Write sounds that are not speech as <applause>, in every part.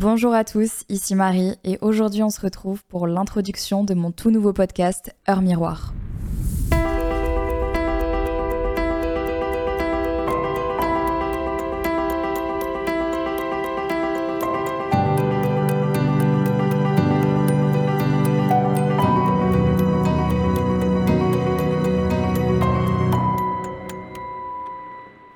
Bonjour à tous, ici Marie et aujourd'hui on se retrouve pour l'introduction de mon tout nouveau podcast Heure Miroir.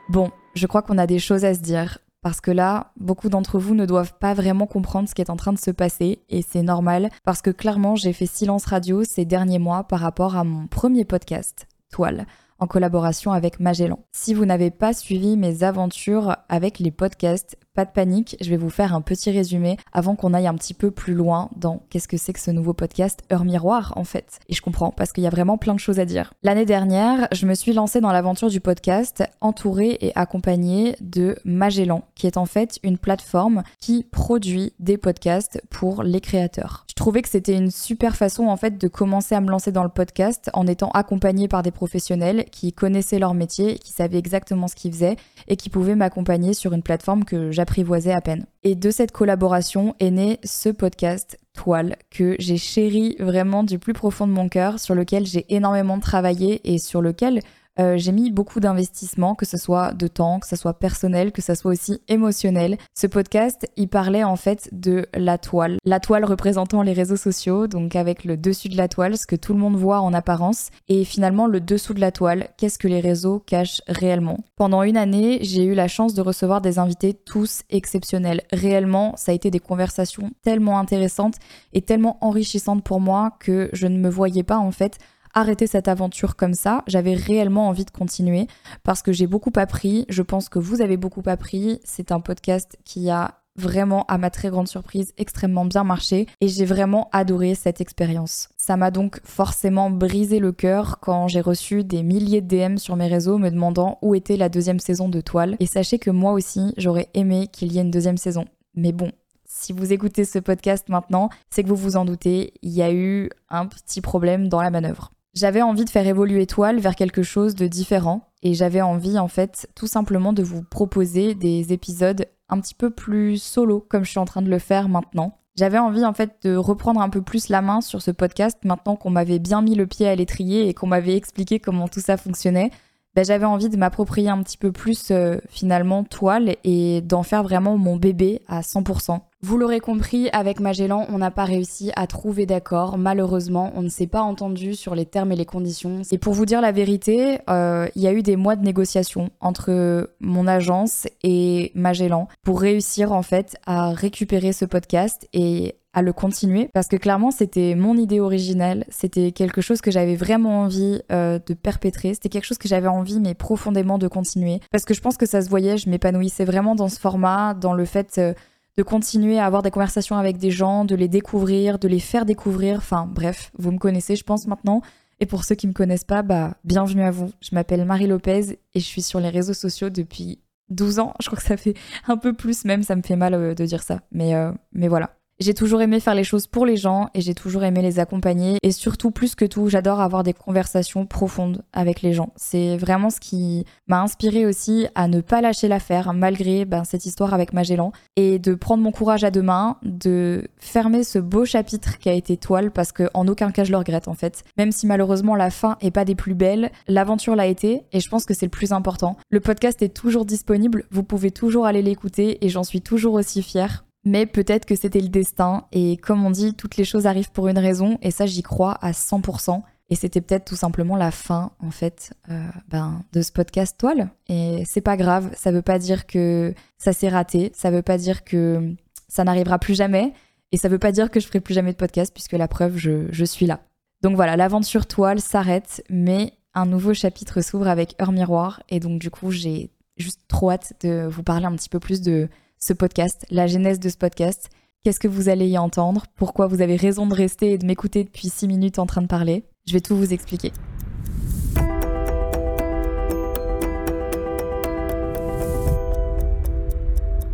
Bon, je crois qu'on a des choses à se dire. Parce que là, beaucoup d'entre vous ne doivent pas vraiment comprendre ce qui est en train de se passer, et c'est normal, parce que clairement j'ai fait silence radio ces derniers mois par rapport à mon premier podcast, Toile en collaboration avec Magellan. Si vous n'avez pas suivi mes aventures avec les podcasts, pas de panique, je vais vous faire un petit résumé avant qu'on aille un petit peu plus loin dans qu'est-ce que c'est que ce nouveau podcast Heure Miroir en fait. Et je comprends parce qu'il y a vraiment plein de choses à dire. L'année dernière, je me suis lancée dans l'aventure du podcast entourée et accompagnée de Magellan, qui est en fait une plateforme qui produit des podcasts pour les créateurs. Je trouvais que c'était une super façon en fait de commencer à me lancer dans le podcast en étant accompagnée par des professionnels qui connaissaient leur métier, qui savaient exactement ce qu'ils faisaient et qui pouvaient m'accompagner sur une plateforme que j'apprivoisais à peine. Et de cette collaboration est né ce podcast Toile que j'ai chéri vraiment du plus profond de mon cœur, sur lequel j'ai énormément travaillé et sur lequel euh, j'ai mis beaucoup d'investissement, que ce soit de temps, que ce soit personnel, que ce soit aussi émotionnel. Ce podcast, il parlait en fait de la toile. La toile représentant les réseaux sociaux, donc avec le dessus de la toile, ce que tout le monde voit en apparence, et finalement le dessous de la toile, qu'est-ce que les réseaux cachent réellement. Pendant une année, j'ai eu la chance de recevoir des invités tous exceptionnels. Réellement, ça a été des conversations tellement intéressantes et tellement enrichissantes pour moi que je ne me voyais pas en fait arrêter cette aventure comme ça. J'avais réellement envie de continuer parce que j'ai beaucoup appris. Je pense que vous avez beaucoup appris. C'est un podcast qui a vraiment, à ma très grande surprise, extrêmement bien marché et j'ai vraiment adoré cette expérience. Ça m'a donc forcément brisé le cœur quand j'ai reçu des milliers de DM sur mes réseaux me demandant où était la deuxième saison de Toile. Et sachez que moi aussi, j'aurais aimé qu'il y ait une deuxième saison. Mais bon, si vous écoutez ce podcast maintenant, c'est que vous vous en doutez, il y a eu un petit problème dans la manœuvre. J'avais envie de faire évoluer Toile vers quelque chose de différent et j'avais envie en fait tout simplement de vous proposer des épisodes un petit peu plus solo comme je suis en train de le faire maintenant. J'avais envie en fait de reprendre un peu plus la main sur ce podcast maintenant qu'on m'avait bien mis le pied à l'étrier et qu'on m'avait expliqué comment tout ça fonctionnait. Ben, j'avais envie de m'approprier un petit peu plus euh, finalement Toile et d'en faire vraiment mon bébé à 100%. Vous l'aurez compris, avec Magellan, on n'a pas réussi à trouver d'accord. Malheureusement, on ne s'est pas entendu sur les termes et les conditions. Et pour vous dire la vérité, euh, il y a eu des mois de négociations entre mon agence et Magellan pour réussir en fait à récupérer ce podcast et à le continuer parce que clairement c'était mon idée originale, c'était quelque chose que j'avais vraiment envie euh, de perpétrer, c'était quelque chose que j'avais envie mais profondément de continuer parce que je pense que ça se voyait, je m'épanouissais vraiment dans ce format, dans le fait euh, de continuer à avoir des conversations avec des gens, de les découvrir, de les faire découvrir. Enfin bref, vous me connaissez, je pense maintenant. Et pour ceux qui me connaissent pas, bah bienvenue à vous. Je m'appelle Marie Lopez et je suis sur les réseaux sociaux depuis 12 ans. Je crois que ça fait un peu plus même, ça me fait mal euh, de dire ça. Mais, euh, mais voilà. J'ai toujours aimé faire les choses pour les gens et j'ai toujours aimé les accompagner. Et surtout, plus que tout, j'adore avoir des conversations profondes avec les gens. C'est vraiment ce qui m'a inspiré aussi à ne pas lâcher l'affaire malgré ben, cette histoire avec Magellan et de prendre mon courage à deux mains, de fermer ce beau chapitre qui a été toile parce que en aucun cas je le regrette en fait. Même si malheureusement la fin est pas des plus belles, l'aventure l'a été et je pense que c'est le plus important. Le podcast est toujours disponible, vous pouvez toujours aller l'écouter et j'en suis toujours aussi fière. Mais peut-être que c'était le destin, et comme on dit, toutes les choses arrivent pour une raison, et ça j'y crois à 100%. Et c'était peut-être tout simplement la fin, en fait, euh, ben, de ce podcast toile. Et c'est pas grave, ça veut pas dire que ça s'est raté, ça veut pas dire que ça n'arrivera plus jamais, et ça veut pas dire que je ferai plus jamais de podcast, puisque la preuve, je, je suis là. Donc voilà, l'aventure toile s'arrête, mais un nouveau chapitre s'ouvre avec Heure Miroir, et donc du coup, j'ai juste trop hâte de vous parler un petit peu plus de ce podcast, la genèse de ce podcast. Qu'est-ce que vous allez y entendre? Pourquoi vous avez raison de rester et de m'écouter depuis 6 minutes en train de parler? Je vais tout vous expliquer.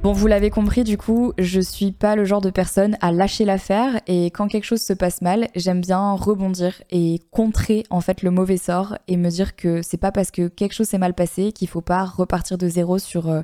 Bon, vous l'avez compris, du coup, je suis pas le genre de personne à lâcher l'affaire et quand quelque chose se passe mal, j'aime bien rebondir et contrer en fait le mauvais sort et me dire que c'est pas parce que quelque chose s'est mal passé qu'il faut pas repartir de zéro sur euh,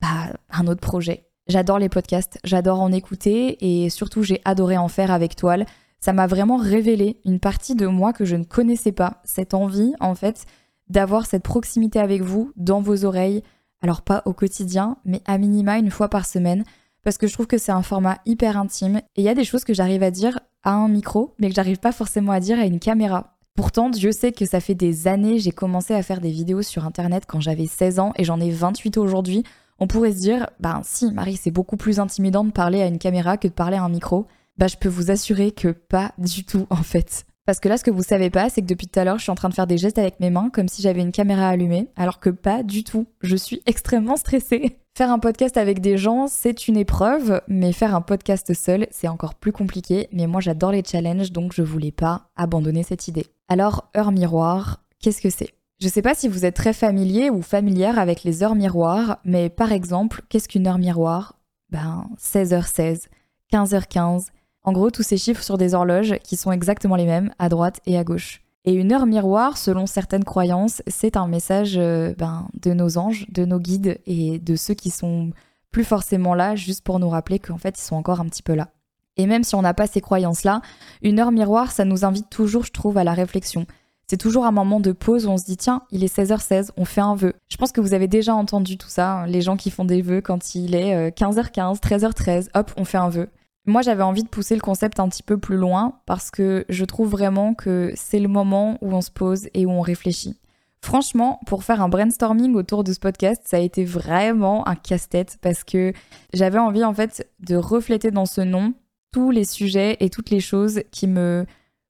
bah, un autre projet. J'adore les podcasts, j'adore en écouter et surtout j'ai adoré en faire avec Toile. Ça m'a vraiment révélé une partie de moi que je ne connaissais pas, cette envie en fait d'avoir cette proximité avec vous dans vos oreilles. Alors pas au quotidien, mais à minima une fois par semaine, parce que je trouve que c'est un format hyper intime et il y a des choses que j'arrive à dire à un micro, mais que j'arrive pas forcément à dire à une caméra. Pourtant, Dieu sait que ça fait des années, j'ai commencé à faire des vidéos sur internet quand j'avais 16 ans et j'en ai 28 aujourd'hui. On pourrait se dire, ben si, Marie, c'est beaucoup plus intimidant de parler à une caméra que de parler à un micro. Bah, je peux vous assurer que pas du tout, en fait. Parce que là, ce que vous savez pas, c'est que depuis tout à l'heure, je suis en train de faire des gestes avec mes mains comme si j'avais une caméra allumée, alors que pas du tout. Je suis <laughs> extrêmement stressée. Faire un podcast avec des gens, c'est une épreuve, mais faire un podcast seul, c'est encore plus compliqué. Mais moi, j'adore les challenges, donc je voulais pas abandonner cette idée. Alors, heure miroir, qu'est-ce que c'est? Je sais pas si vous êtes très familier ou familière avec les heures miroirs, mais par exemple, qu'est-ce qu'une heure miroir? Ben 16h16, 15h15. En gros, tous ces chiffres sur des horloges qui sont exactement les mêmes à droite et à gauche. Et une heure miroir, selon certaines croyances, c'est un message euh, ben, de nos anges, de nos guides et de ceux qui sont plus forcément là juste pour nous rappeler qu'en fait ils sont encore un petit peu là. Et même si on n'a pas ces croyances-là, une heure miroir, ça nous invite toujours, je trouve, à la réflexion. C'est toujours un moment de pause où on se dit tiens, il est 16h16, on fait un vœu. Je pense que vous avez déjà entendu tout ça, hein, les gens qui font des vœux quand il est 15h15, euh, 13h13, hop, on fait un vœu. Moi, j'avais envie de pousser le concept un petit peu plus loin parce que je trouve vraiment que c'est le moment où on se pose et où on réfléchit. Franchement, pour faire un brainstorming autour de ce podcast, ça a été vraiment un casse-tête parce que j'avais envie en fait de refléter dans ce nom tous les sujets et toutes les choses qui me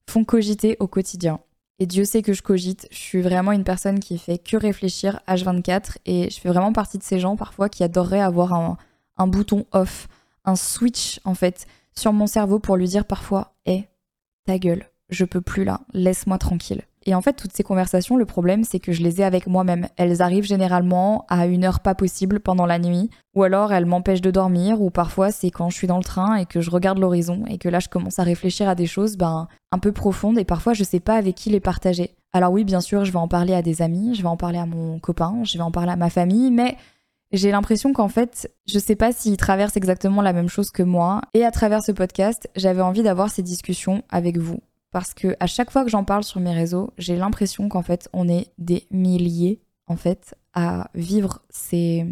font cogiter au quotidien. Et Dieu sait que je cogite. Je suis vraiment une personne qui fait que réfléchir H24 et je fais vraiment partie de ces gens parfois qui adoreraient avoir un, bouton off, un switch en fait sur mon cerveau pour lui dire parfois Hé, ta gueule, je peux plus là, laisse-moi tranquille. Et en fait, toutes ces conversations, le problème, c'est que je les ai avec moi-même. Elles arrivent généralement à une heure pas possible pendant la nuit, ou alors elles m'empêchent de dormir, ou parfois c'est quand je suis dans le train et que je regarde l'horizon et que là je commence à réfléchir à des choses ben, un peu profondes et parfois je sais pas avec qui les partager. Alors oui, bien sûr, je vais en parler à des amis, je vais en parler à mon copain, je vais en parler à ma famille, mais j'ai l'impression qu'en fait, je sais pas s'ils traversent exactement la même chose que moi. Et à travers ce podcast, j'avais envie d'avoir ces discussions avec vous parce que à chaque fois que j'en parle sur mes réseaux, j'ai l'impression qu'en fait, on est des milliers en fait à vivre ces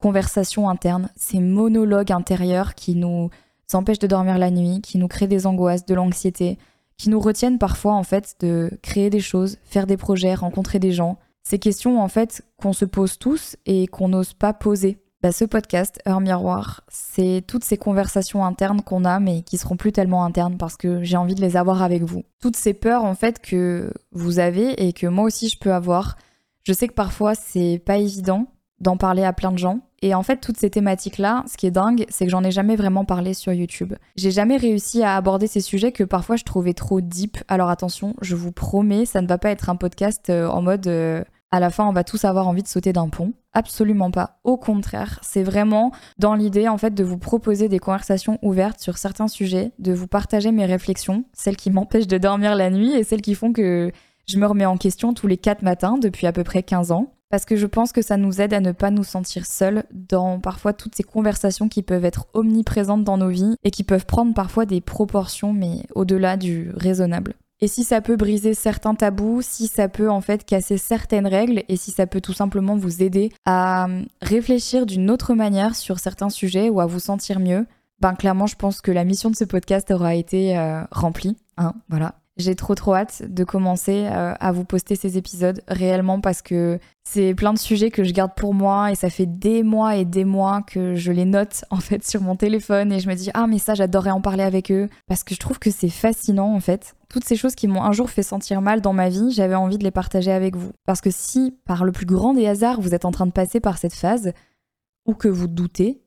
conversations internes, ces monologues intérieurs qui nous empêchent de dormir la nuit, qui nous créent des angoisses, de l'anxiété, qui nous retiennent parfois en fait de créer des choses, faire des projets, rencontrer des gens. Ces questions en fait qu'on se pose tous et qu'on n'ose pas poser bah, ce podcast, Heure Miroir, c'est toutes ces conversations internes qu'on a, mais qui seront plus tellement internes parce que j'ai envie de les avoir avec vous. Toutes ces peurs, en fait, que vous avez et que moi aussi je peux avoir. Je sais que parfois c'est pas évident d'en parler à plein de gens. Et en fait, toutes ces thématiques-là, ce qui est dingue, c'est que j'en ai jamais vraiment parlé sur YouTube. J'ai jamais réussi à aborder ces sujets que parfois je trouvais trop deep. Alors attention, je vous promets, ça ne va pas être un podcast euh, en mode. Euh, à la fin, on va tous avoir envie de sauter d'un pont. Absolument pas. Au contraire, c'est vraiment dans l'idée en fait de vous proposer des conversations ouvertes sur certains sujets, de vous partager mes réflexions, celles qui m'empêchent de dormir la nuit et celles qui font que je me remets en question tous les 4 matins depuis à peu près 15 ans. Parce que je pense que ça nous aide à ne pas nous sentir seuls dans parfois toutes ces conversations qui peuvent être omniprésentes dans nos vies et qui peuvent prendre parfois des proportions mais au-delà du raisonnable. Et si ça peut briser certains tabous, si ça peut en fait casser certaines règles et si ça peut tout simplement vous aider à hum, réfléchir d'une autre manière sur certains sujets ou à vous sentir mieux, ben clairement je pense que la mission de ce podcast aura été euh, remplie. Hein, voilà. J'ai trop trop hâte de commencer euh, à vous poster ces épisodes réellement parce que c'est plein de sujets que je garde pour moi et ça fait des mois et des mois que je les note <laughs> en fait sur mon téléphone et je me dis ah mais ça j'adorerais en parler avec eux parce que je trouve que c'est fascinant en fait. Toutes ces choses qui m'ont un jour fait sentir mal dans ma vie, j'avais envie de les partager avec vous. Parce que si par le plus grand des hasards vous êtes en train de passer par cette phase ou que vous doutez,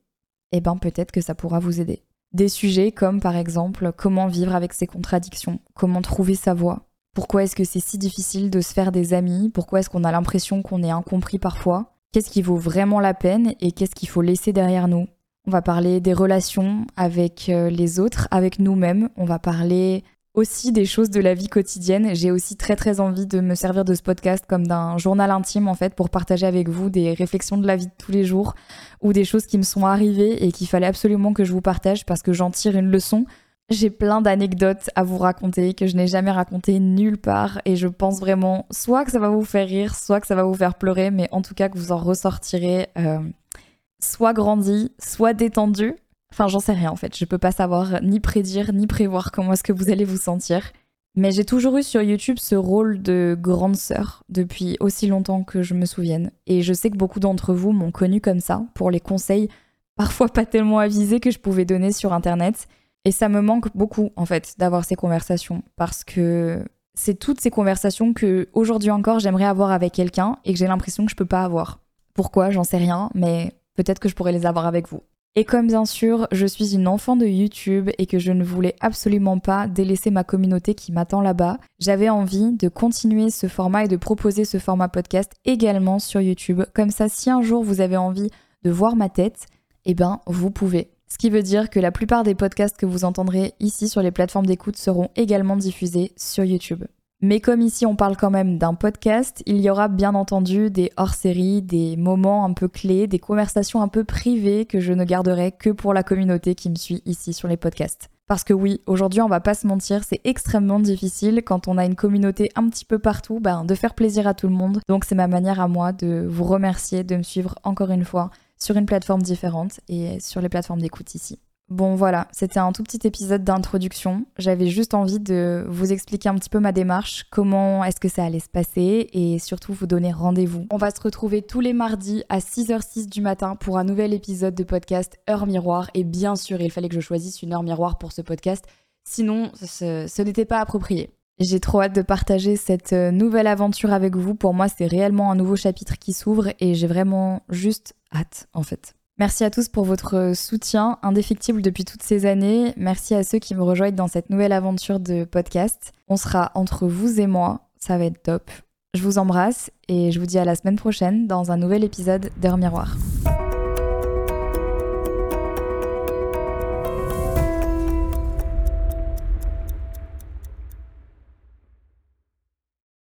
eh ben peut-être que ça pourra vous aider. Des sujets comme par exemple comment vivre avec ses contradictions, comment trouver sa voie, pourquoi est-ce que c'est si difficile de se faire des amis, pourquoi est-ce qu'on a l'impression qu'on est incompris parfois, qu'est-ce qui vaut vraiment la peine et qu'est-ce qu'il faut laisser derrière nous? On va parler des relations avec euh, les autres, avec nous-mêmes, on va parler aussi des choses de la vie quotidienne. J'ai aussi très très envie de me servir de ce podcast comme d'un journal intime en fait pour partager avec vous des réflexions de la vie de tous les jours ou des choses qui me sont arrivées et qu'il fallait absolument que je vous partage parce que j'en tire une leçon. J'ai plein d'anecdotes à vous raconter que je n'ai jamais racontées nulle part et je pense vraiment soit que ça va vous faire rire, soit que ça va vous faire pleurer, mais en tout cas que vous en ressortirez euh, soit grandi, soit détendu Enfin, j'en sais rien en fait. Je peux pas savoir ni prédire ni prévoir comment est-ce que vous allez vous sentir. Mais j'ai toujours eu sur YouTube ce rôle de grande sœur depuis aussi longtemps que je me souvienne. Et je sais que beaucoup d'entre vous m'ont connue comme ça pour les conseils, parfois pas tellement avisés que je pouvais donner sur internet. Et ça me manque beaucoup en fait d'avoir ces conversations parce que c'est toutes ces conversations que aujourd'hui encore j'aimerais avoir avec quelqu'un et que j'ai l'impression que je peux pas avoir. Pourquoi? J'en sais rien, mais peut-être que je pourrais les avoir avec vous. Et comme bien sûr, je suis une enfant de YouTube et que je ne voulais absolument pas délaisser ma communauté qui m'attend là-bas, j'avais envie de continuer ce format et de proposer ce format podcast également sur YouTube. Comme ça, si un jour vous avez envie de voir ma tête, eh ben, vous pouvez. Ce qui veut dire que la plupart des podcasts que vous entendrez ici sur les plateformes d'écoute seront également diffusés sur YouTube. Mais comme ici on parle quand même d'un podcast, il y aura bien entendu des hors-séries, des moments un peu clés, des conversations un peu privées que je ne garderai que pour la communauté qui me suit ici sur les podcasts. Parce que oui, aujourd'hui on va pas se mentir, c'est extrêmement difficile quand on a une communauté un petit peu partout, ben, de faire plaisir à tout le monde. Donc c'est ma manière à moi de vous remercier de me suivre encore une fois sur une plateforme différente et sur les plateformes d'écoute ici. Bon voilà, c'était un tout petit épisode d'introduction. J'avais juste envie de vous expliquer un petit peu ma démarche, comment est-ce que ça allait se passer et surtout vous donner rendez-vous. On va se retrouver tous les mardis à 6h06 du matin pour un nouvel épisode de podcast Heure Miroir et bien sûr il fallait que je choisisse une heure miroir pour ce podcast, sinon ce, ce n'était pas approprié. J'ai trop hâte de partager cette euh, nouvelle aventure avec vous. Pour moi, c'est réellement un nouveau chapitre qui s'ouvre et j'ai vraiment juste hâte en fait. Merci à tous pour votre soutien indéfectible depuis toutes ces années. Merci à ceux qui me rejoignent dans cette nouvelle aventure de podcast. On sera entre vous et moi. Ça va être top. Je vous embrasse et je vous dis à la semaine prochaine dans un nouvel épisode d'Heure Miroir.